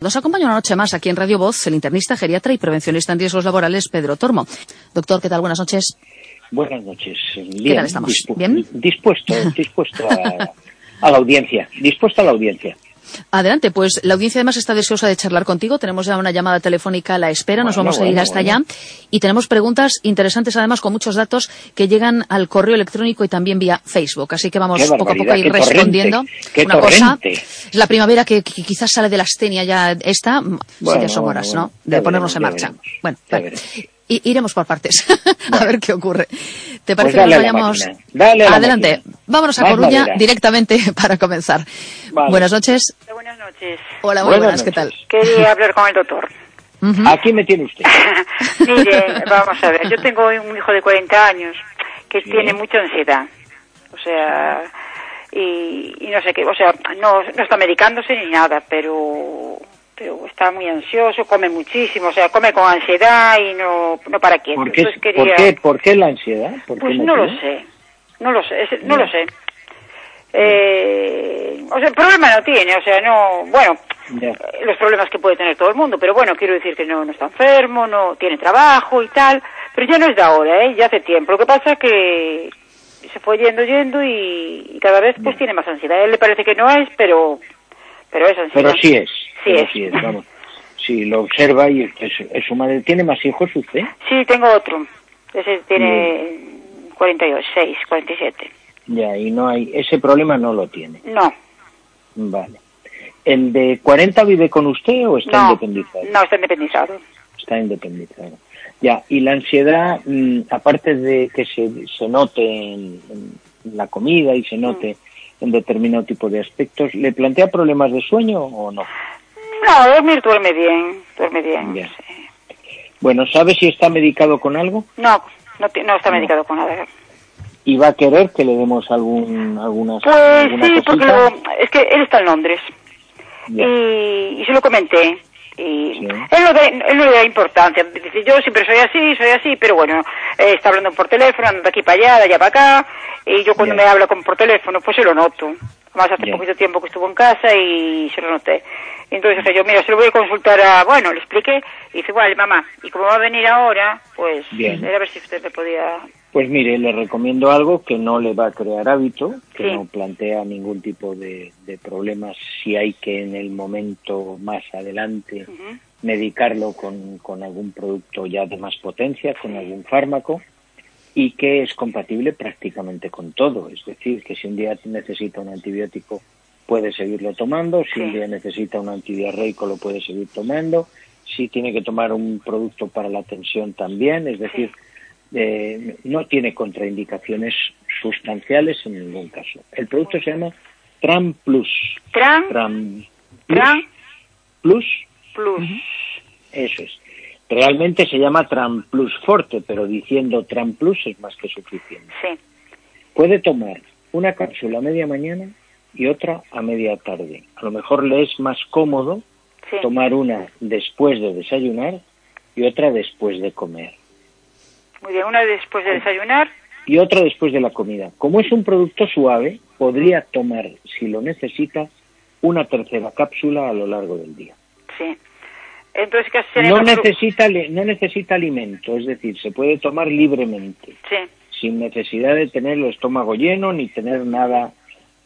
Nos acompaña una noche más aquí en Radio Voz el internista, geriatra y prevencionista en riesgos laborales Pedro Tormo. Doctor, ¿qué tal? Buenas noches. Buenas noches. Bien, ¿Qué tal estamos? dispu- ¿Bien? Dispuesto, dispuesto a, a la audiencia. Dispuesto a la audiencia. Adelante, pues la audiencia además está deseosa de charlar contigo. Tenemos ya una llamada telefónica a la espera, nos Bueno, vamos a ir hasta bueno. allá. Y tenemos preguntas interesantes además con muchos datos que llegan al correo electrónico y también vía Facebook. Así que vamos poco a poco a ir respondiendo. qué una cosa, es la primavera que, que quizás sale de la astenia ya esta, sí Bueno, que son horas, bueno. ¿no? De Ya ponernos en ya marcha. veremos. Bueno, Ya vale. iremos por partes, a ver qué ocurre. ¿Te Pues parece dale que nos vayamos? dale Adelante, máquina. vámonos a Más Coruña madera. directamente para comenzar. Vale. Buenas noches. Buenas noches. Hola, muy Buenas buenas, ¿qué tal? Quería hablar con el doctor. Aquí me tiene usted. Mire, vamos a ver, yo tengo un hijo de 40 años que tiene mucha ansiedad. O sea, y, y no sé qué, o sea, no, no está medicándose ni nada, pero pero está muy ansioso, come muchísimo, o sea, come con ansiedad y no, no para quieto. ¿Por qué, Entonces por quería- qué, por qué la ansiedad? ¿Por qué Pues no lo sé, no lo sé, no lo sé. Eh, o sea, el problema no tiene, o sea, no, bueno, Ya. eh, los problemas que puede tener todo el mundo, pero bueno, quiero decir que no, no está enfermo, no tiene trabajo y tal, pero ya no es de ahora, ¿eh? ya hace tiempo. Lo que pasa es que se fue yendo, yendo y, y cada vez pues tiene más ansiedad. A él le parece que no es, pero, pero es ansiedad. Pero sí es. Sí pero es. vamos. Sí, lo observa y es, es su madre. ¿Tiene más hijos usted? Sí, tengo otro. Ese tiene 46, 47. Ya, y no hay, ese problema no lo tiene. No, Vale. ¿El de 40 vive con usted o está no, independizado? no está independizado. Está independizado. Ya, y la ansiedad, mm, aparte de que se, se note en, en la comida y se note Mm. en determinado tipo de aspectos, ¿le plantea problemas de sueño o no? No, dormir duerme bien, duerme bien. Ya. sí. Bueno, ¿sabe si está medicado con algo? No, no, no está medicado con nada. ¿Y va a querer que le demos algún, algunas, Pues alguna sí, porque lo- es que él está en Londres y, y se lo comenté. Y Sí. él, no da, él no le da importancia. Dice, yo siempre soy así, soy así, pero bueno, eh, está hablando por teléfono, anda de aquí para allá, de allá para acá, y yo cuando me habla con, por teléfono, pues se lo noto. Además, hace poquito tiempo que estuvo en casa y se lo noté. Entonces yo, mira, se lo voy a consultar a... Bueno, le expliqué, y dice, igual, mamá, y como va a venir ahora, pues Bien. era a ver si usted me podía... Pues mire, le recomiendo algo que no le va a crear hábito, que Sí. no plantea ningún tipo de, de problemas si hay que en el momento más adelante medicarlo con, con algún producto ya de más potencia, con algún fármaco, y que es compatible prácticamente con todo. Es decir, que si un día necesita un antibiótico puede seguirlo tomando, si un día necesita un antidiarreico lo puede seguir tomando, si tiene que tomar un producto para la tensión también, es decir, eh, no tiene contraindicaciones sustanciales en ningún caso. El producto se llama Tram Plus. Tran, Tram Tran Plus, Plus. eso es. Realmente se llama Tram Plus Forte, pero diciendo Tram Plus es más que suficiente. Sí. Puede tomar una cápsula a media mañana y otra a media tarde. A lo mejor le es más cómodo Sí. tomar una después de desayunar y otra después de comer. Muy bien, una después de desayunar. y otra después de la comida. Como es un producto suave, podría tomar, si lo necesita, una tercera cápsula a lo largo del día. Sí. Entonces No necesita, no necesita alimento, es decir, se puede tomar libremente, Sí. sin necesidad de tener el estómago lleno ni tener nada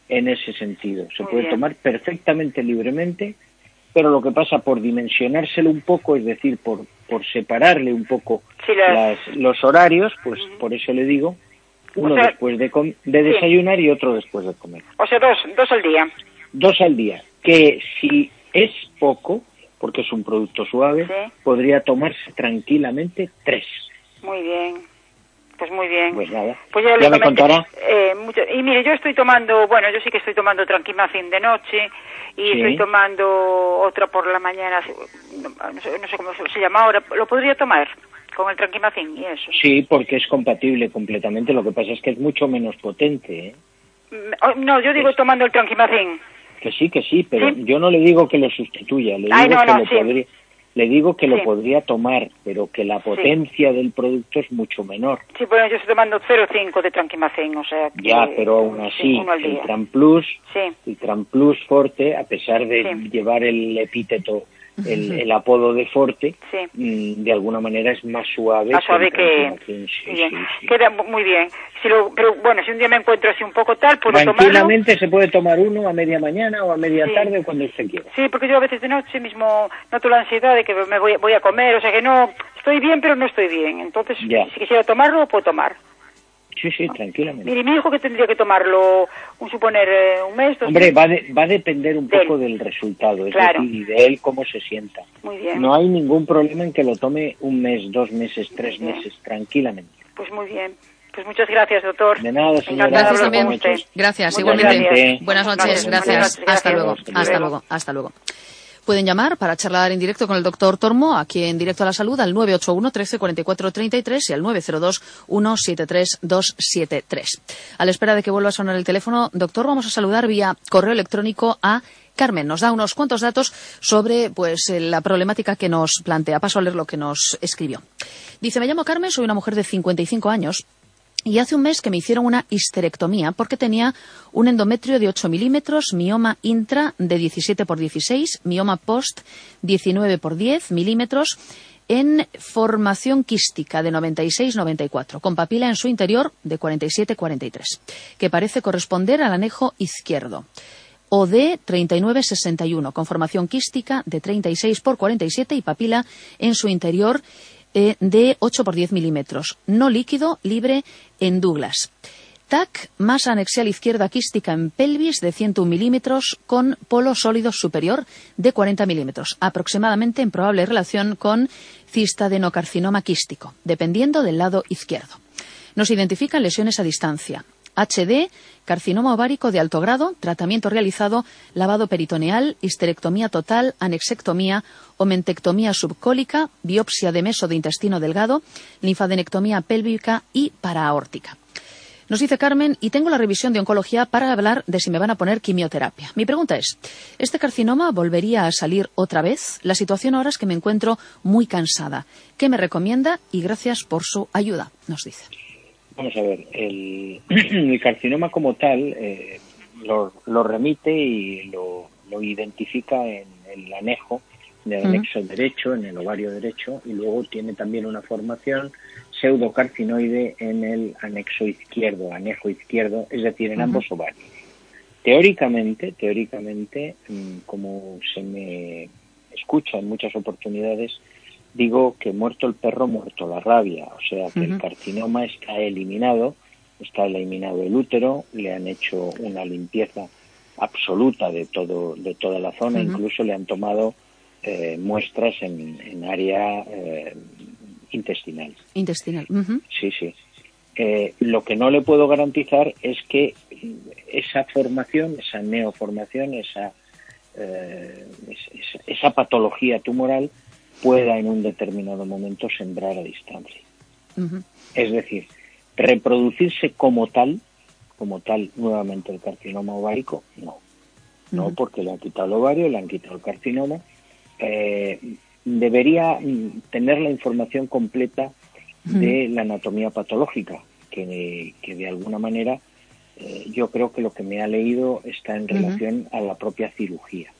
en ese sentido. Se Muy puede bien. tomar perfectamente libremente, pero lo que pasa por dimensionárselo un poco, es decir, por, por separarle un poco Sí, las- las- los horarios, pues por eso le digo, uno O sea, después de, com- de sí. desayunar y otro después de comer. O sea, dos, dos al día. Dos al día, que si es poco, porque es un producto suave, Sí. podría tomarse tranquilamente tres. Muy bien. Pues muy bien. Pues nada. Pues ya, Ya me contará. eh, mucho- y mire, yo estoy tomando, bueno, yo sí que estoy tomando tranquimacin de noche y Sí. estoy tomando otra por la mañana, no, sé, no sé cómo se llama ahora. ¿Lo podría tomar con el tranquimacin y eso? Sí, porque es compatible completamente. Lo que pasa es que es mucho menos potente. ¿eh? Mm, oh, No, yo digo tomando el tranquimacin. Que sí, que sí, pero Sí. yo no le digo que lo sustituya. Le Ay, digo no, que no, lo sí. podría. Le digo que Sí. lo podría tomar, pero que la potencia del producto es mucho menor. Sí, bueno, yo estoy tomando 0,5 de tranquimacin, o sea que... Ya, pero aún sí, así, el día. Tramplus, el Tramplus Forte, a pesar de llevar el epíteto, el, el apodo de Forte, Sí. mm, de alguna manera es más suave. Más suave el que... Sí, bien. sí. Queda mu- muy bien. Si lo, pero bueno, si un día me encuentro así un poco tal, puedo tomarlo. Tranquilamente se puede tomar uno a media mañana o a media tarde o cuando usted quiera. Sí, porque yo a veces de noche mismo noto la ansiedad de que me voy, voy a comer, o sea que no, estoy bien pero no estoy bien. Entonces, Ya. si quisiera tomarlo, lo puedo tomar. Sí, sí, tranquilamente. Mire, mi hijo que tendría que tomarlo, un suponer, eh, un mes, dos Hombre, meses. va, de- va a depender un De él. poco del resultado, es Claro. decir, y de él cómo se sienta. Muy bien. No hay ningún problema en que lo tome un mes, dos meses, tres meses, tranquilamente. Pues muy bien. Pues muchas gracias, doctor. De nada, señora. Gracias también. Gracias, Muchas igualmente. gracias. Buenas noches, Buenas gracias. noches, Hasta gracias. luego, Hasta hasta luego. luego, hasta luego. Pueden llamar para charlar en directo con el doctor Tormo, aquí en Directo a la Salud, al 981 13 44 33 y al 902 173 273. A la espera de que vuelva a sonar el teléfono, doctor, vamos a saludar vía correo electrónico a Carmen. Nos da unos cuantos datos sobre pues eh, la problemática que nos plantea. Paso a leer lo que nos escribió. Dice, me llamo Carmen, soy una mujer de 55 años y hace un mes que me hicieron una histerectomía porque tenía un endometrio de 8 milímetros, mioma intra de 17 por 16, mioma post 19 por 10 milímetros en formación quística de 96-94, con papila en su interior de 47-43, que parece corresponder al anejo izquierdo. OD 3961, con formación quística de 36 por 47 y papila en su interior eh, de 8 por 10 milímetros. No líquido, libre en Douglas. TAC, masa anexial izquierda quística en pelvis de 101 milímetros con polo sólido superior de 40 milímetros, aproximadamente en probable relación con cistadenocarcinoma quístico, dependiendo del lado izquierdo. Nos identifican lesiones a distancia. HD, carcinoma ovárico de alto grado, tratamiento realizado, lavado peritoneal, histerectomía total, anexectomía, omentectomía subcólica, biopsia de meso de intestino delgado, linfadenectomía pélvica y paraórtica. Nos dice Carmen, y tengo la revisión de oncología para hablar de si me van a poner quimioterapia. Mi pregunta es, ¿este carcinoma volvería a salir otra vez? La situación ahora es que me encuentro muy cansada. ¿Qué me recomienda? Y gracias por su ayuda, nos dice. Vamos a ver, el, el carcinoma como tal eh, lo, lo remite y lo, lo identifica en el anejo, en el anexo derecho, en el ovario derecho, y luego tiene también una formación pseudocarcinoide en el anexo izquierdo, anejo izquierdo, es decir, en ambos ovarios. Teóricamente, teóricamente, mm, como se me escucha en muchas oportunidades, digo que muerto el perro, muerto la rabia. O sea, que el carcinoma está eliminado, está eliminado el útero, le han hecho una limpieza absoluta de todo de toda la zona, incluso le han tomado eh, muestras en, en área eh, intestinal. Intestinal. Sí, sí. Eh, lo que no le puedo garantizar es que esa formación, esa neoformación, esa, eh, es- esa, esa patología tumoral pueda en un determinado momento sembrar a distancia. Es decir, reproducirse como tal, como tal nuevamente el carcinoma ovárico, no. No, porque le han quitado el ovario, le han quitado el carcinoma. Eh, debería mm, tener la información completa de la anatomía patológica, que, que de alguna manera eh, yo creo que lo que me ha leído está en relación a la propia cirugía,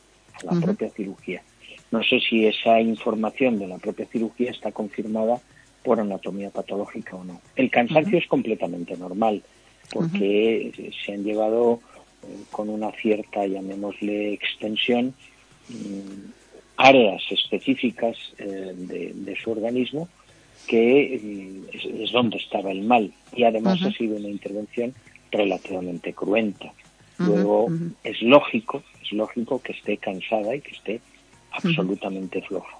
a la propia cirugía. No sé si esa información de la propia cirugía está confirmada por anatomía patológica o no. El cansancio es completamente normal, porque se han llevado eh, con una cierta, llamémosle, extensión, mm, áreas específicas eh, de, de su organismo que mm, es, es donde estaba el mal. Y además ha sido una intervención relativamente cruenta. Luego es lógico, es lógico que esté cansada y que esté absolutamente floja.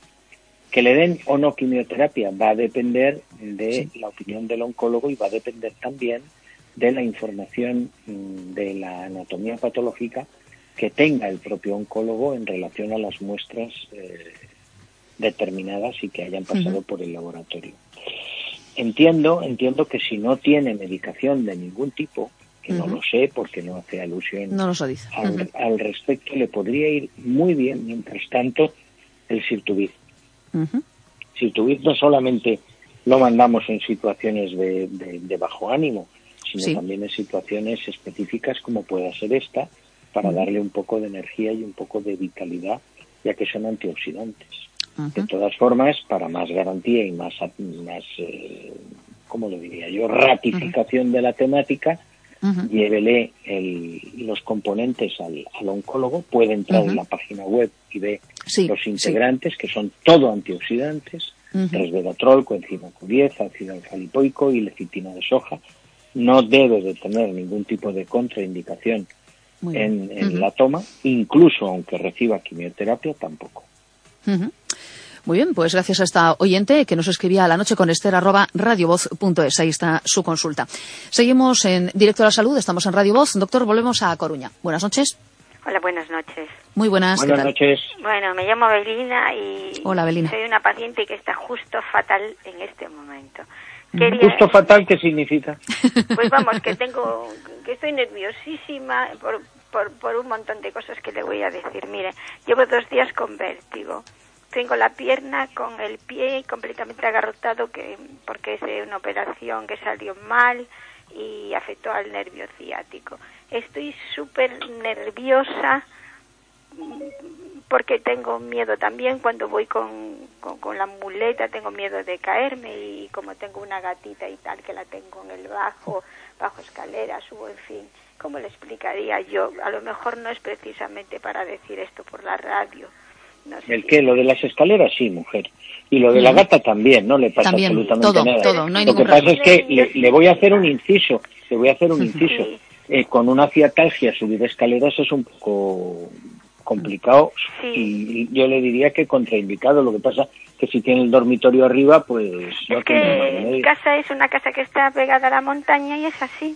Que le den o no quimioterapia va a depender de la opinión del oncólogo y va a depender también de la información mm, de la anatomía patológica que tenga el propio oncólogo en relación a las muestras eh, determinadas y que hayan pasado por el laboratorio. Entiendo, entiendo que si no tiene medicación de ningún tipo, que no lo sé porque no hace alusión no lo dice. al, respecto, le podría ir muy bien, mientras tanto, el Sirtubid. Sirtubid no solamente lo mandamos en situaciones de, bajo ánimo, sino también en situaciones específicas como pueda ser esta, para darle un poco de energía y un poco de vitalidad, ya que son antioxidantes. De todas formas, para más garantía y más, más eh, ¿cómo lo diría yo?, ratificación de la temática, llévele los componentes al, oncólogo, puede entrar en la página web y ve los integrantes, que son todo antioxidantes, resveratrol, coenzima Q10, ácido alfa-lipoico y lecitina de soja. No debe de tener ningún tipo de contraindicación en, la toma, incluso aunque reciba quimioterapia, tampoco. Muy bien, pues gracias a esta oyente que nos escribía a la noche con Esther arroba radiovoz.es. Ahí está su consulta. Seguimos en directo a la salud, estamos en Radio Voz. Doctor, volvemos a Coruña. Buenas noches. Hola, buenas noches. Muy buenas. Buenas noches. Bueno, me llamo Belina y Hola, Belina. soy una paciente que está justo fatal en este momento. ¿Justo fatal qué significa? Pues vamos, que tengo, que estoy nerviosísima por, por, por un montón de cosas que le voy a decir. Mire, llevo dos días con vértigo tengo la pierna con el pie completamente agarrotado que porque es una operación que salió mal y afectó al nervio ciático. Estoy súper nerviosa porque tengo miedo también cuando voy con, con, la muleta, tengo miedo de caerme y como tengo una gatita y tal que la tengo en el bajo, bajo escalera, subo, en fin. ¿Cómo le explicaría yo? A lo mejor no es precisamente para decir esto por la radio, ¿El qué? Lo de las escaleras, sí, mujer. Y lo de la gata también, no le pasa absolutamente todo, nada. Todo, no hay lo que pasa es que le, voy a hacer un inciso, le voy a hacer un inciso. Eh, con una ciatalgia subir escaleras es un poco complicado y yo le diría que contraindicado. Lo que pasa que si tiene el dormitorio arriba, pues... Es que mi casa es una casa que está pegada a la montaña y es así.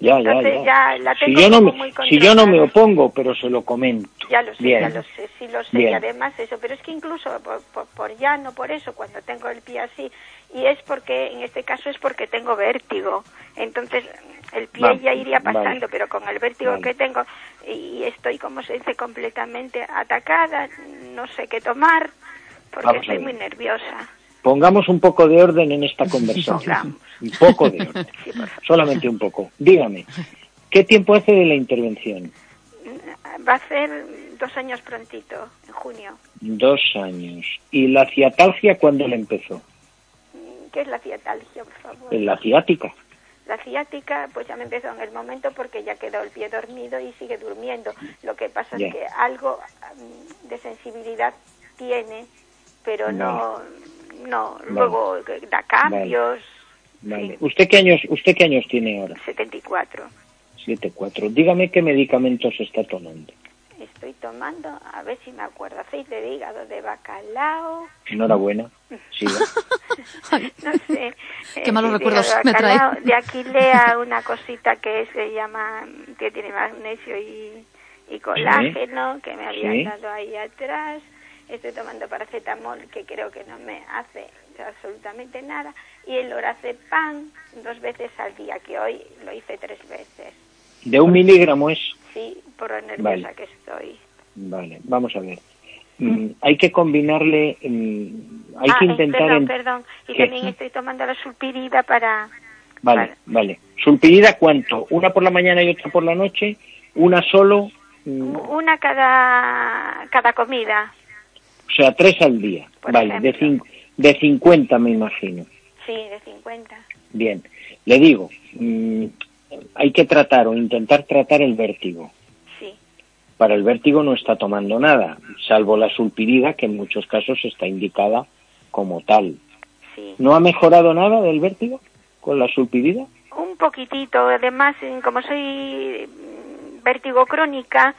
Ya, ya, si, yo no me, si yo no me opongo, pero se lo comento. Ya lo sé, ya lo sé, sí lo sé. Y además eso, pero es que incluso por, por, ya, no por eso, cuando tengo el pie así, y es porque, en este caso es porque tengo vértigo. Entonces, el pie ya iría pasando, pero con el vértigo que tengo, y estoy, como se dice, completamente atacada, no sé qué tomar, porque estoy muy nerviosa. Pongamos un poco de orden en esta conversación. un poco de orden. Solamente un poco. Dígame, ¿qué tiempo hace de la intervención? Va a ser dos años prontito, en junio. Dos años. ¿Y la ciatalgia cuándo le empezó? ¿Qué es la ciatalgia, por favor? La ciática. La ciática, pues ya me empezó en el momento porque ya quedó el pie dormido y sigue durmiendo. Lo que pasa es que algo mm, de sensibilidad tiene, pero no no, luego da cambios. Vale. ¿Usted qué años usted qué años tiene ahora? 74. 74. Dígame qué medicamentos está tomando. Estoy tomando, a ver si me acuerdo, aceite de hígado de bacalao. Enhorabuena. Sí. no sé. Qué malos recuerdos me trae. De Aquilea, una cosita que se llama, que tiene magnesio y, y colágeno, que me habían dado ahí atrás estoy tomando paracetamol que creo que no me hace absolutamente nada y el pan dos veces al día que hoy lo hice tres veces. De un miligramo es sí por lo nerviosa que estoy. Vale vamos a ver. Mm, hay que combinarle mm, hay que ah, intentar perdón, perdón y también estoy tomando la sulpirida para vale vale. Sulpirida cuánto una por la mañana y otra por la noche una solo mm. una cada cada comida o sea, tres al día. vale, de, de 50 me imagino. Sí, de 50. Bien, le digo, mm, hay que tratar o intentar tratar el vértigo. Sí. Para el vértigo no está tomando nada, salvo la sulpirida, que en muchos casos está indicada como tal. Sí. ¿No ha mejorado nada del vértigo con la sulpirida? Un poquitito, además, como soy mm, vértigo crónica,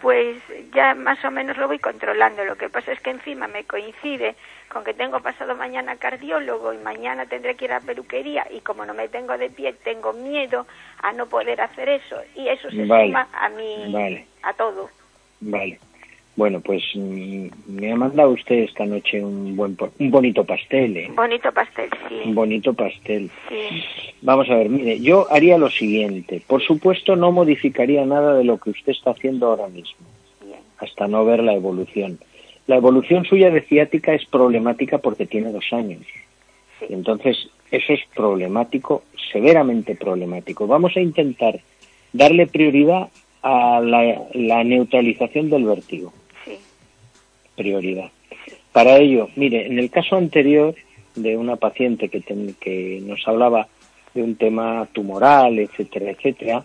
pues ya más o menos lo voy controlando. Lo que pasa es que encima me coincide con que tengo pasado mañana cardiólogo y mañana tendré que ir a peluquería y como no me tengo de pie tengo miedo a no poder hacer eso y eso se Vale. suma a mi Vale. a todo. Vale. Bueno, pues mm, me ha mandado usted esta noche un buen un bonito pastel, ¿eh? Bonito pastel, sí. Un bonito pastel. Sí. Vamos a ver, mire, yo haría lo siguiente. Por supuesto, no modificaría nada de lo que usted está haciendo ahora mismo, Bien. hasta no ver la evolución. La evolución suya de ciática es problemática porque tiene dos años. Sí. Entonces, eso es problemático, severamente problemático. Vamos a intentar darle prioridad a la, la neutralización del vértigo. Prioridad. Para ello, mire, en el caso anterior de una paciente que, ten- que nos hablaba de un tema tumoral, etcétera, etcétera,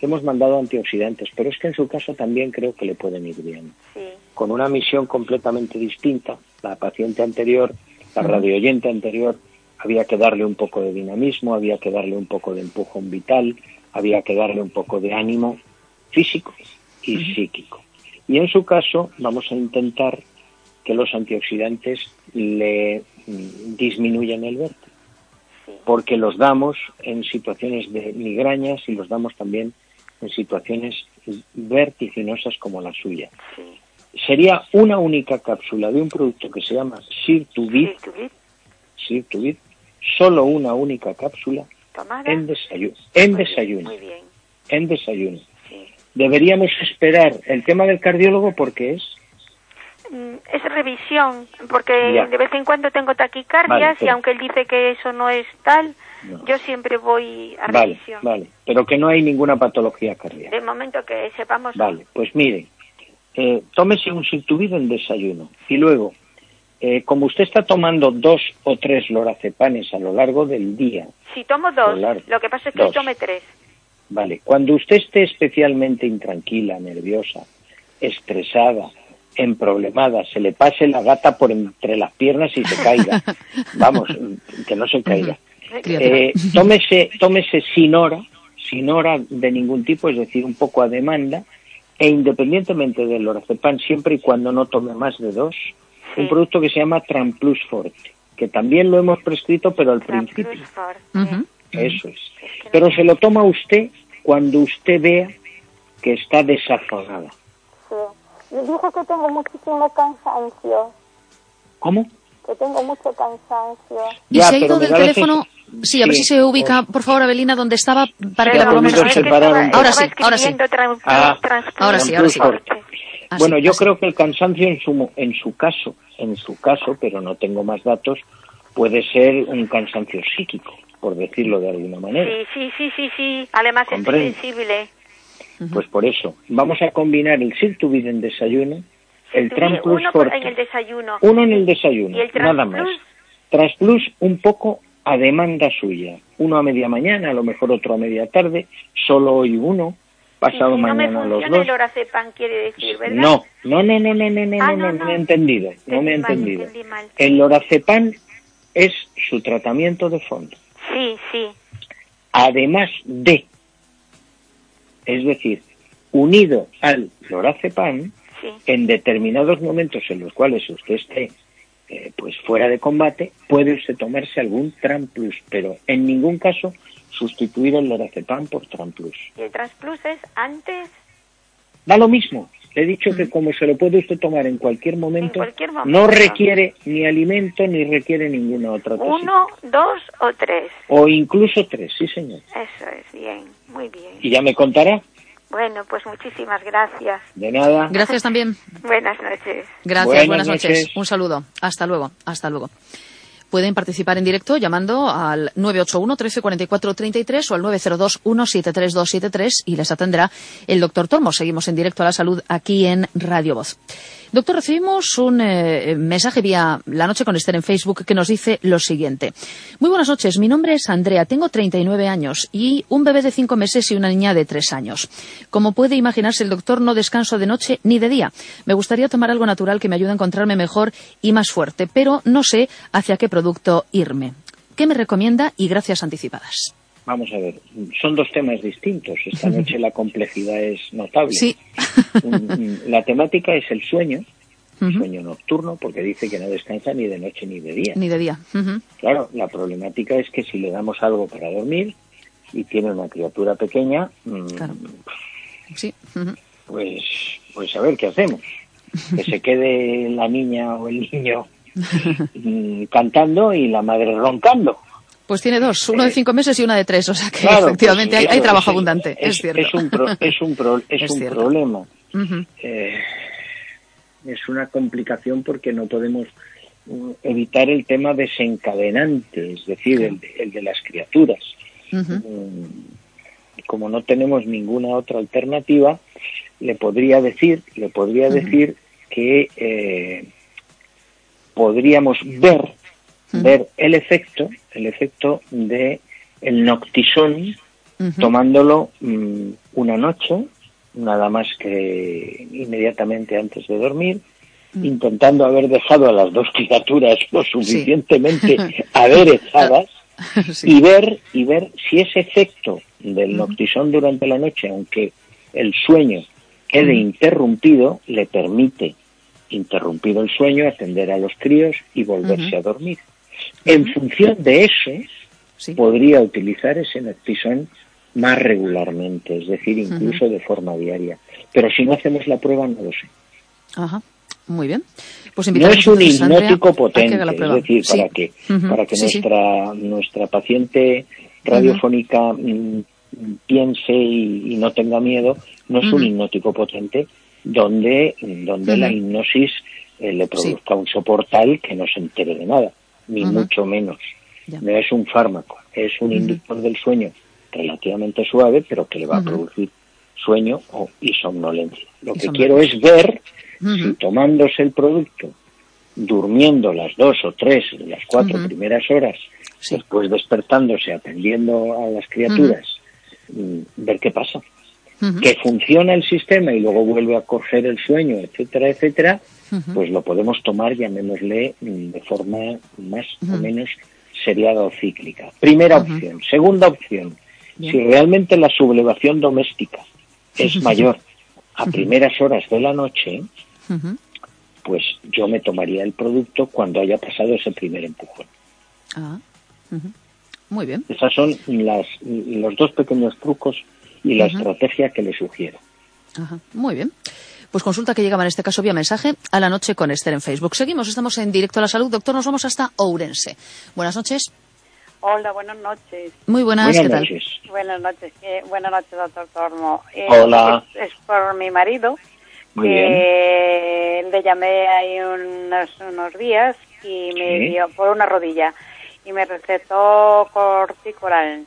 hemos mandado antioxidantes, pero es que en su caso también creo que le pueden ir bien. Sí. Con una misión completamente distinta, la paciente anterior, la radioyente anterior, había que darle un poco de dinamismo, había que darle un poco de empujón vital, había que darle un poco de ánimo físico y psíquico. Y en su caso vamos a intentar que los antioxidantes le mm, disminuyan el vértigo, porque los damos en situaciones de migrañas y los damos también en situaciones vertiginosas como la suya. Sería una única cápsula de un producto que se llama Sirtubit, Sirtubit, solo una única cápsula tomada. en desayuno, en Muy bien, desayuno, Muy bien. en desayuno. Sí. Deberíamos esperar el tema del cardiólogo porque es Es revisión, porque Ya. de vez en cuando tengo taquicardias Vale, y pero- aunque él dice que eso no es tal, No. yo siempre voy a Vale, revisión. vale, pero que no hay ninguna patología cardíaca. De momento que sepamos. Vale, pues mire, eh, tómese un Sirtubit en desayuno y luego, eh, como usted está tomando dos o tres lorazepanes a lo largo del día, Si tomo dos, lo que pasa es que Dos. tome tres. Vale, cuando usted esté especialmente intranquila, nerviosa, estresada, emproblemada, se le pase la gata por entre las piernas y se caiga. Vamos, que no se caiga. Eh, tómese, tómese sin hora, sin hora de ningún tipo, es decir, un poco a demanda, e independientemente del lorazepam, siempre y cuando no tome más de dos, Sí. un producto que se llama Tramplus Forte, que también lo hemos prescrito, pero al Tramplus principio. Forte. Eso es. Pero se lo toma usted cuando usted vea que está desafanada. Dijo que tengo muchísimo cansancio, ¿Cómo? que tengo mucho cansancio. ¿Y Ya, se ha pero ido del la teléfono? Sí, a ver Sí, si se ubica, por favor, Abelina, donde estaba para que Pero que separar estaba- un poco. Ahora sí, ahora sí. Ah, ahora sí, ahora sí. Así, bueno, yo así. creo que el cansancio en su, en su caso, en su caso, pero no tengo más datos, puede ser un cansancio psíquico, por decirlo de alguna manera. Sí, sí, sí, sí, sí. Además es Pues por eso, vamos a combinar el Sirtubid en desayuno, el Tuve Tramplus uno Forte, en el desayuno. uno en el desayuno, ¿Y el nada más. Transplus? Transplus un poco a demanda suya, uno a media mañana, a lo mejor otro a media tarde, solo hoy uno, pasado si no me mañana los dos. el Oracepan, quiere decir, ¿verdad? No, no, no, no, no, no, no, Ah, no, no, no, no. me he entendido, no me he entendido. mal. El lorazepam es su tratamiento de fondo, Sí, sí. además de, es decir, unido al lorazepam, Sí. en determinados momentos en los cuales usted esté eh, pues fuera de combate, puede usted tomarse algún Tramplus, pero en ningún caso sustituir el lorazepam por Tramplus. ¿Y el Transplus es antes? Da lo mismo. Le he dicho que como se lo puede usted tomar en cualquier momento, cualquier momento. no requiere ni alimento ni requiere ninguna otra cosa. ¿Uno, dos o tres? O incluso tres, sí señor. Eso es, bien, muy bien. Y ya me contará. Bueno, pues muchísimas gracias. De nada. Gracias también. Buenas noches. Gracias, Buenas buenas, noches. noches. Un saludo. Hasta luego. Hasta luego. Pueden participar en directo llamando al 981 13 44 33 o al 902 173 273 y les atenderá el doctor Tormo. Seguimos en directo a la salud aquí en Radio Voz. Doctor, recibimos un eh, mensaje vía La Noche con Esther en Facebook que nos dice lo siguiente. Muy buenas noches, mi nombre es Andrea, tengo 39 años y un bebé de 5 meses y una niña de 3 años. Como puede imaginarse, el doctor no descanso de noche ni de día. Me gustaría tomar algo natural que me ayude a encontrarme mejor y más fuerte, pero no sé hacia qué producto irme. ¿Qué me recomienda? Y gracias anticipadas. Vamos a ver, son dos temas distintos. Esta noche la complejidad es notable. Sí. La temática es el sueño, sueño nocturno, porque dice que no descansa ni de noche ni de día. Ni de día. Claro, la problemática es que si le damos algo para dormir y tiene una criatura pequeña, mm. Sí. pues, pues a ver qué hacemos. Que se quede la niña o el niño cantando y la madre roncando. Pues tiene dos, uno de cinco meses y una de tres, o sea que Claro, efectivamente pues, hay, trabajo abundante, es, Es, cierto. es un, pro- es un, pro- es un problema. Eh, es una complicación porque no podemos mm, evitar el tema desencadenante, es decir, el, de, el de las criaturas. Mm, Como no tenemos ninguna otra alternativa, le podría decir, le podría decir que eh, podríamos ver, ver el efecto, el efecto de el noctisón tomándolo mm, una noche, nada más que inmediatamente antes de dormir, intentando haber dejado a las dos criaturas lo suficientemente aderezadas Sí. y ver y ver si ese efecto del noctisón durante la noche, aunque el sueño quede interrumpido, le permite, interrumpido el sueño, atender a los críos y volverse a dormir. En función de eso, Sí. podría utilizar ese noctisón más regularmente, es decir, incluso de forma diaria. Pero si no hacemos la prueba, no lo sé. Ajá. Muy bien. Pues No es un hipnótico potente, es decir, Sí. para que, para que Sí, nuestra, nuestra paciente radiofónica mm, piense y, y no tenga miedo, no es un hipnótico potente donde, donde la hipnosis eh, le produzca un soportal que no se entere de nada, ni mucho menos. Ya. No es un fármaco, es un inductor del sueño relativamente suave, pero que le va a producir sueño o, y somnolencia. Lo que quiero es ver si tomándose el producto, durmiendo las dos o tres, las cuatro primeras horas, Sí. después despertándose, atendiendo a las criaturas, mm, ver qué pasa. Que funciona el sistema y luego vuelve a coger el sueño, etcétera, etcétera, pues lo podemos tomar, llamémosle, mm, de forma más o menos seriada o cíclica. Primera opción. Segunda opción, Bien. si realmente la sublevación doméstica es mayor a primeras horas de la noche, pues yo me tomaría el producto cuando haya pasado ese primer empujón. Ah. Muy bien. Esos son las, los dos pequeños trucos y la estrategia que le sugiero. Ajá. Muy bien. Pues consulta que llegaba en este caso vía mensaje a la noche con Esther en Facebook. Seguimos, estamos en directo a la salud. Doctor, nos vamos hasta Ourense. Buenas noches. Hola, buenas noches. Muy buenas, Buenas ¿qué tal? noches. Buenas noches, eh, buenas noches, doctor Tormo. Eh, Hola. Es, es por mi marido. Muy que Le llamé ahí unos, unos días y me Sí. dio por una rodilla y me recetó corticoral.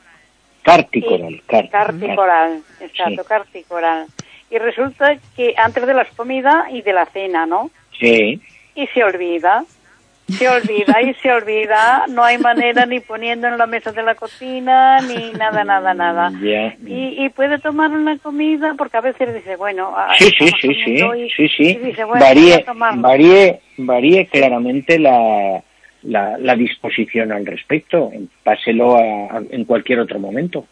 Carticoral, Y- car- Carticoral, exacto, Sí. carticoral. Y resulta que antes de las comidas y de la cena, ¿no? Sí, y se olvida. Se olvida y se olvida. No hay manera ni poniendo en la mesa de la cocina, ni nada, nada, nada. ya. Y, y puede tomar una comida porque a veces dice, bueno, ah, Sí, sí, sí, sí, y- sí, sí. y dice, bueno, Varíe, varíe, varíe claramente la, la, la disposición al respecto. Páselo a- a- en cualquier otro momento.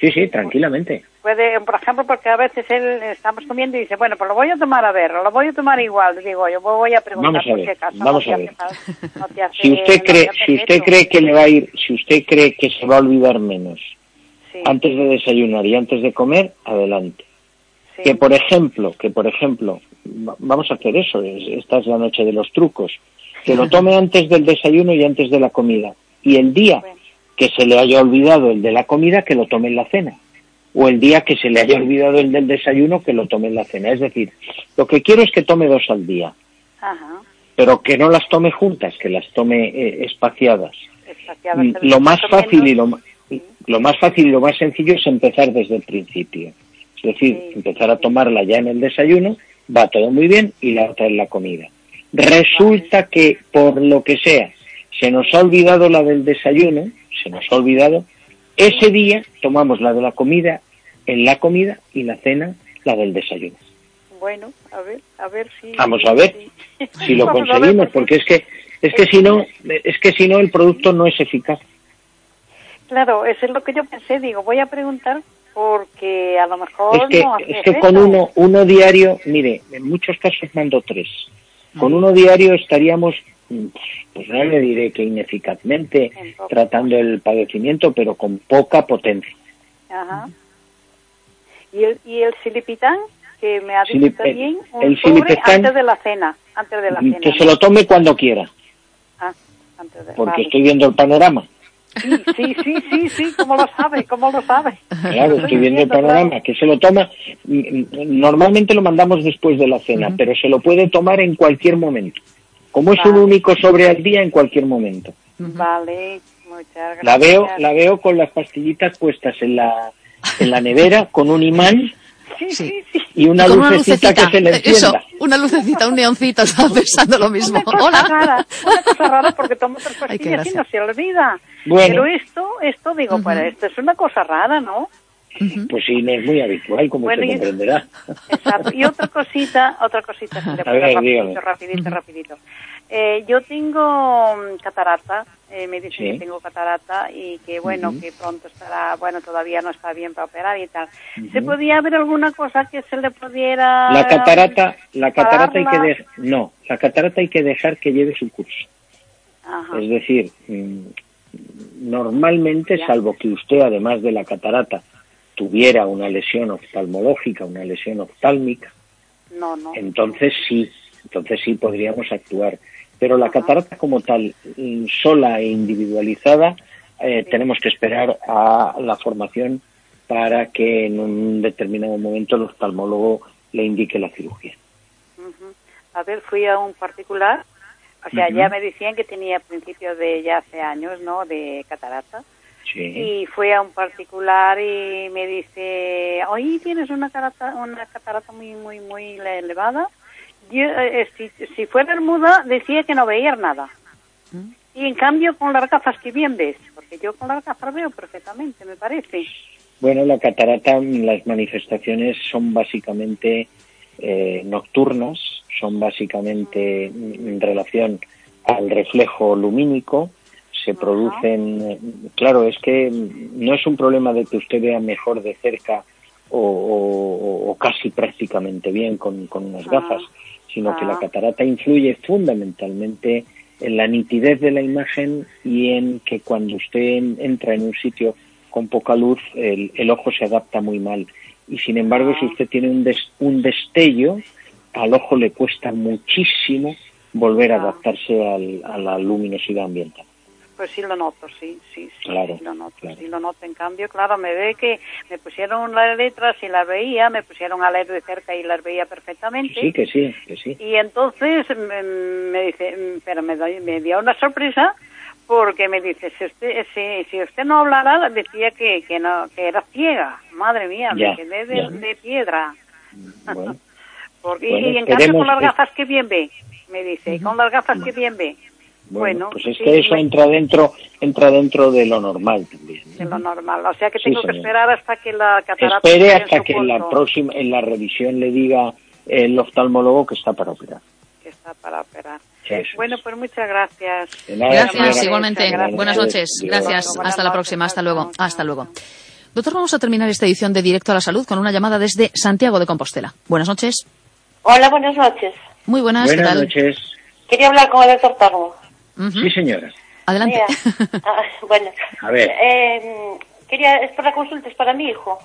Sí, sí, tranquilamente. Puede, por ejemplo, porque a veces él estamos comiendo y dice, bueno, pues lo voy a tomar a ver, lo voy a tomar igual, digo yo, voy a preguntar Vamos a por ver, si acaso. vamos no a ver. hace fal- no te hace- Si usted cree, si usted cree que le va a ir, si usted cree que se va a olvidar menos Sí, antes de desayunar y antes de comer, adelante. sí. Que por ejemplo, que por ejemplo, va- vamos a hacer eso, es- esta es la noche de los trucos, que lo tome antes del desayuno y antes de la comida. Y el día que se le haya olvidado el de la comida, que lo tome en la cena. O el día que se le haya olvidado el del desayuno, que lo tome en la cena. Es decir, lo que quiero es que tome dos al día, Ajá. pero que no las tome juntas, que las tome eh, espaciadas. Lo más fácil y lo, lo más fácil y lo más sencillo es empezar desde el principio. Es decir, Sí, empezar a tomarla ya en el desayuno, va todo muy bien, y la otra en la comida. Resulta que, por lo que sea, se nos ha olvidado la del desayuno, se nos ha olvidado, ese día tomamos la de la comida en la comida y la cena la del desayuno. Bueno, a ver, a ver si... Vamos a ver si- Si lo conseguimos, porque es que es que si no es que si no el producto no es eficaz. Claro, eso es lo que yo pensé. Digo, voy a preguntar porque a lo mejor Es que, no es que con uno, uno diario, mire, en muchos casos mando tres. Con uno diario estaríamos, mm, pues no le diré que ineficazmente tratando el padecimiento, pero con poca potencia. Ajá. ¿Y el, y el silipitán, que me ha dicho Silip- también, un el sobre antes de la cena. Antes de la cena. Que se lo tome cuando quiera, Ah, antes de... porque vale. estoy viendo el panorama. Sí, sí, sí, sí, sí, ¿cómo lo sabe? ¿Cómo lo sabe? Claro, estoy viendo el panorama, que se lo toma, mm, mm, normalmente lo mandamos después de la cena, pero se lo puede tomar en cualquier momento. Como es un único sobre al día, en cualquier momento. Vale, muchas gracias. La veo, la veo con las pastillitas puestas en la, en la nevera, con un imán Sí, sí, sí. y una lucecita, que se le eh, Eso, encienda. una lucecita, un neoncito, estaba pensando lo mismo. Una cosa Hola. rara, una cosa rara porque tomo otras Ay, qué pastillas y gracia. no se olvida. Bueno. Pero esto, esto digo, para esto es una cosa rara, ¿no? Pues sí, no es muy habitual, como Bueno, se y- comprenderá. Exacto. Y otra cosita, otra cosita, si le A puedo, ver, rapidito, dígame. rapidito, rapidito. Eh, yo tengo mm, catarata, eh, me dicen Sí. que tengo catarata y que bueno, que pronto estará, bueno, todavía no está bien para operar y tal. ¿Se podía ver alguna cosa que se le pudiera... La catarata, la catarata hay que no, la catarata hay que dejar que lleve su curso. Ajá. Es decir, mm, normalmente, salvo que usted, además de la catarata, tuviera una lesión oftalmológica, una lesión oftálmica, No, no. entonces sí, entonces sí podríamos actuar. Pero la catarata como tal, sola e individualizada, eh, tenemos que esperar a la formación para que en un determinado momento el oftalmólogo le indique la cirugía. A ver, fui a un particular, o sea, ya me decían que tenía principios de ya hace años, ¿no?, de catarata. Sí. Y fui a un particular y me dice, oye, tienes una catarata, una catarata muy, muy, muy le- elevada. Yo, eh, si, si fuera muda, decía que no veía nada. Y en cambio, con las gafas que bien ves, porque yo con las gafas veo perfectamente, me parece. Bueno, la catarata, las manifestaciones son básicamente eh, nocturnas, son básicamente en relación al reflejo lumínico, se producen, claro, es que no es un problema de que usted vea mejor de cerca o, o- o casi prácticamente bien con, con unas gafas, sino que la catarata influye fundamentalmente en la nitidez de la imagen y en que cuando usted en- entra en un sitio con poca luz, el, el ojo se adapta muy mal. Y sin embargo, si usted tiene un, des- un destello, al ojo le cuesta muchísimo volver a adaptarse al- a la luminosidad ambiental. Pues sí lo noto, sí, sí, sí, Claro, sí lo noto, claro. sí lo noto. En cambio, claro, me ve que me pusieron las letras y las veía, me pusieron a leer de cerca y las veía perfectamente. Sí, que sí, que sí. Y entonces me, me dice, mm, pero me, doy- me dio una sorpresa porque me dice, si usted, si, si usted no hablara, decía que, que, no, que era ciega. Madre mía, Ya, me quedé de, de piedra. Bueno, Porque, Bueno, y en cambio con las que- gafas que bien ve, me dice, con las gafas que bien ve. bueno, Bueno, pues es sí, que eso entra dentro, entra dentro de lo normal también. de lo normal. O sea que Sí, tengo que señor. esperar hasta que la catarata Espere hasta que en la próxima, en la revisión le diga el oftalmólogo que está para operar. Que está para operar. Eso Bueno, es. pues muchas gracias. Gracias, igualmente. Gracias. Buenas noches. Gracias. Buenas Hasta la próxima. Hasta luego. Hasta luego. Doctor, vamos a terminar esta edición de Directo a la Salud con una llamada desde Santiago de Compostela. Buenas noches. Hola, buenas noches. Muy buenas. ¿Qué Buenas tal? noches. Quería hablar con el doctor Tarmo. Ujú. Sí, señora. Adelante. Mira, ah, bueno, A ver. eh, quería, es por la consulta, es para mi hijo,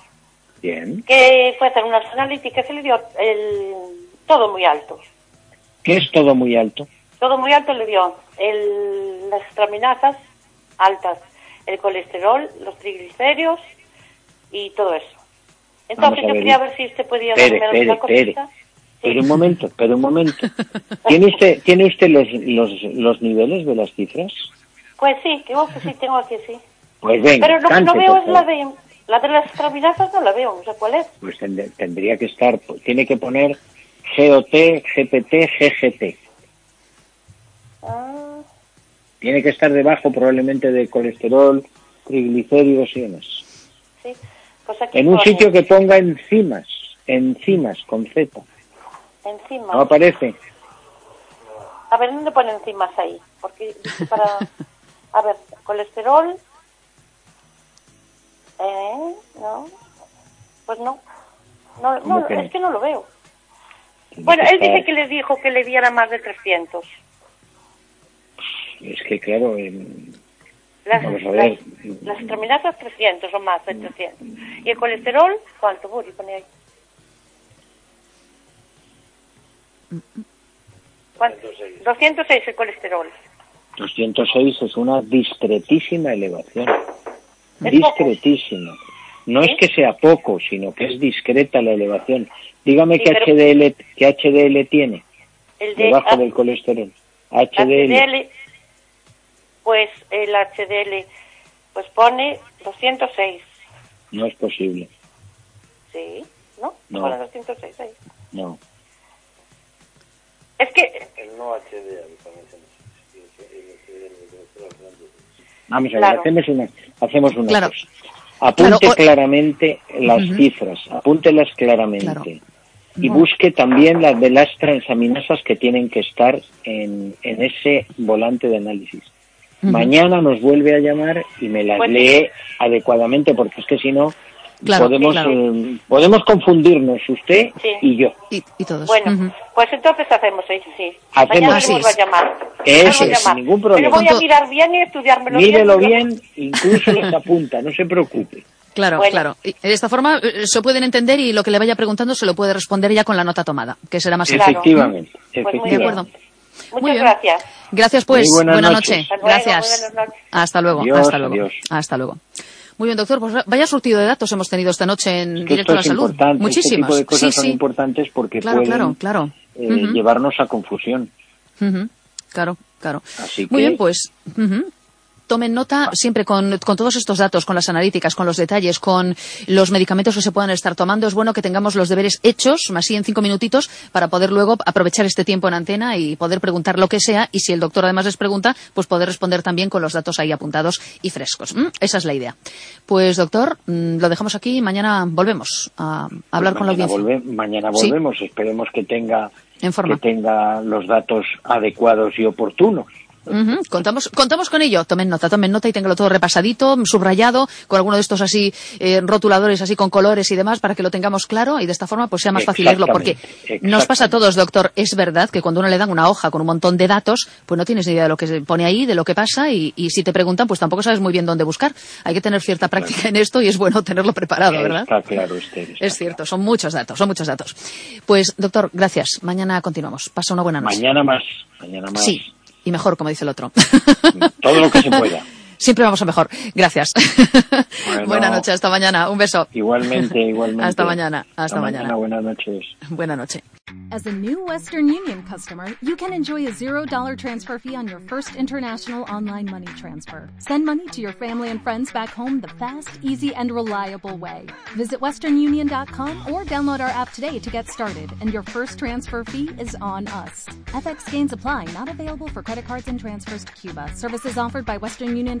Bien. que fue a hacer unas analíticas y le dio el, todo muy alto. ¿Qué es todo muy alto? Todo muy alto le dio el, las traminasas altas, el colesterol, los triglicéridos y todo eso. Entonces yo quería ver si usted podía darme alguna cosita. Espere un momento, espere un momento. ¿Tiene usted, ¿tiene usted los, los, los niveles de las cifras? Pues sí, digo que sí, tengo aquí, sí. Pues venga, Pero lo que no veo es la de, la de las traminasas, no la veo, no sé cuál es. Pues tend- tendría que estar, tiene que poner GOT, GPT, GGT. Ah, Tiene que estar debajo probablemente de colesterol, triglicéridos y demás. sí. Pues aquí En un pone sitio que ponga enzimas, enzimas con Z. Encima. ¿No aparece? A ver, ¿dónde pone enzimas ahí? Porque para... A ver, colesterol, ¿Eh? ¿No? Pues no. No, ¿Cómo no que no? es que no lo veo. Bueno, él dice que le dijo que le diera más de 300. Es que claro, em, Las, Vamos a ver. las, las traminasas 300 o más de 300. ¿Y el colesterol? ¿Cuánto, Buri? Pone ahí. ¿Cuánto? 206 el colesterol. 206 es una discretísima elevación. Es discretísima. No ¿Sí? es que sea poco, sino que es discreta la elevación. Dígame Sí, qué HDL, qué HDL tiene El de debajo ah, del colesterol. HDL. HDL, pues el HDL, pues pone 206. No es posible. Sí, ¿no? No. Pone 206 ahí. No. Es que, Vamos a ver, Claro. hacemos una, hacemos una Claro. cosa. Apunte Claro, o- claramente las cifras, apúntelas claramente. Claro. Y busque también las de las transaminasas que tienen que estar en, en ese volante de análisis. Mañana nos vuelve a llamar y me las lee adecuadamente, porque es que si no, Claro, podemos, claro. eh, podemos confundirnos usted Sí. y yo. Y, y todos. bueno, Ujú. pues entonces hacemos ahí, sí. Hacemos Mañana así. a llamar. Eso es, llamar. ningún problema. Pero voy a mirar bien y estudiármelo Mírelo bien. bien, incluso las apunta, no se preocupe. Claro, Bueno. claro. Y de esta forma eh, se pueden entender y lo que le vaya preguntando se lo puede responder ya con la nota tomada, que será más Claro. Efectivamente, Pues muy De efectivamente. acuerdo. Muchas Muy bien. gracias. Gracias, pues. Buenas Buena noches. noche. Hasta luego, Gracias. muy buenas noches. Hasta luego. Adiós, hasta luego. adiós. Hasta luego. Muy bien, doctor. Pues vaya surtido de datos hemos tenido esta noche en Que directo a la es salud. importante, Muchísimas. Este tipo de cosas sí, son sí. importantes porque Claro, pueden claro, claro. eh, Ujú. llevarnos a confusión. Ujú. Claro, claro. Así Muy que- bien, pues. ujú. Tomen nota siempre con, con todos estos datos, con las analíticas, con los detalles, con los medicamentos que se puedan estar tomando. Es bueno que tengamos los deberes hechos, así en cinco minutitos, para poder luego aprovechar este tiempo en antena y poder preguntar lo que sea. Y si el doctor además les pregunta, pues poder responder también con los datos ahí apuntados y frescos. ¿m? Esa es la idea. Pues doctor, mm, lo dejamos aquí y mañana volvemos a hablar Pues con la audiencia. volve- mañana Sí. volvemos, esperemos que tenga, En forma. que tenga los datos adecuados y oportunos. Contamos, contamos con ello. Tomen nota, tomen nota y téngalo todo repasadito, subrayado, con alguno de estos así eh, rotuladores así con colores y demás para que lo tengamos claro y de esta forma pues sea más fácil leerlo. Porque nos pasa a todos, doctor. Es verdad que cuando uno le dan una hoja con un montón de datos, pues no tienes ni idea de lo que se pone ahí, de lo que pasa y, y si te preguntan pues tampoco sabes muy bien dónde buscar. Hay que tener cierta práctica en esto y es bueno tenerlo preparado, ¿verdad? Está claro, está Es cierto, son muchos datos, son muchos datos. Pues doctor, gracias. Mañana continuamos. Pasa una buena noche. Mañana más, mañana más. Sí, y mejor, como dice el otro. Todo lo que se pueda. Siempre vamos a mejor. Gracias. Bueno. Buena noche, hasta mañana. Un beso. Igualmente, igualmente. Hasta mañana, hasta mañana. Buenas noches. Buena noche. As a new Western Union customer, you can enjoy a $0 transfer fee on your first international online money transfer. Send money to your family and friends back home the fast, easy, and reliable way. Visit westernunion.com or download our app today to get started, and your first transfer fee is on us. FX gains apply, not available for credit cards and transfers to Cuba. Services offered by Western Union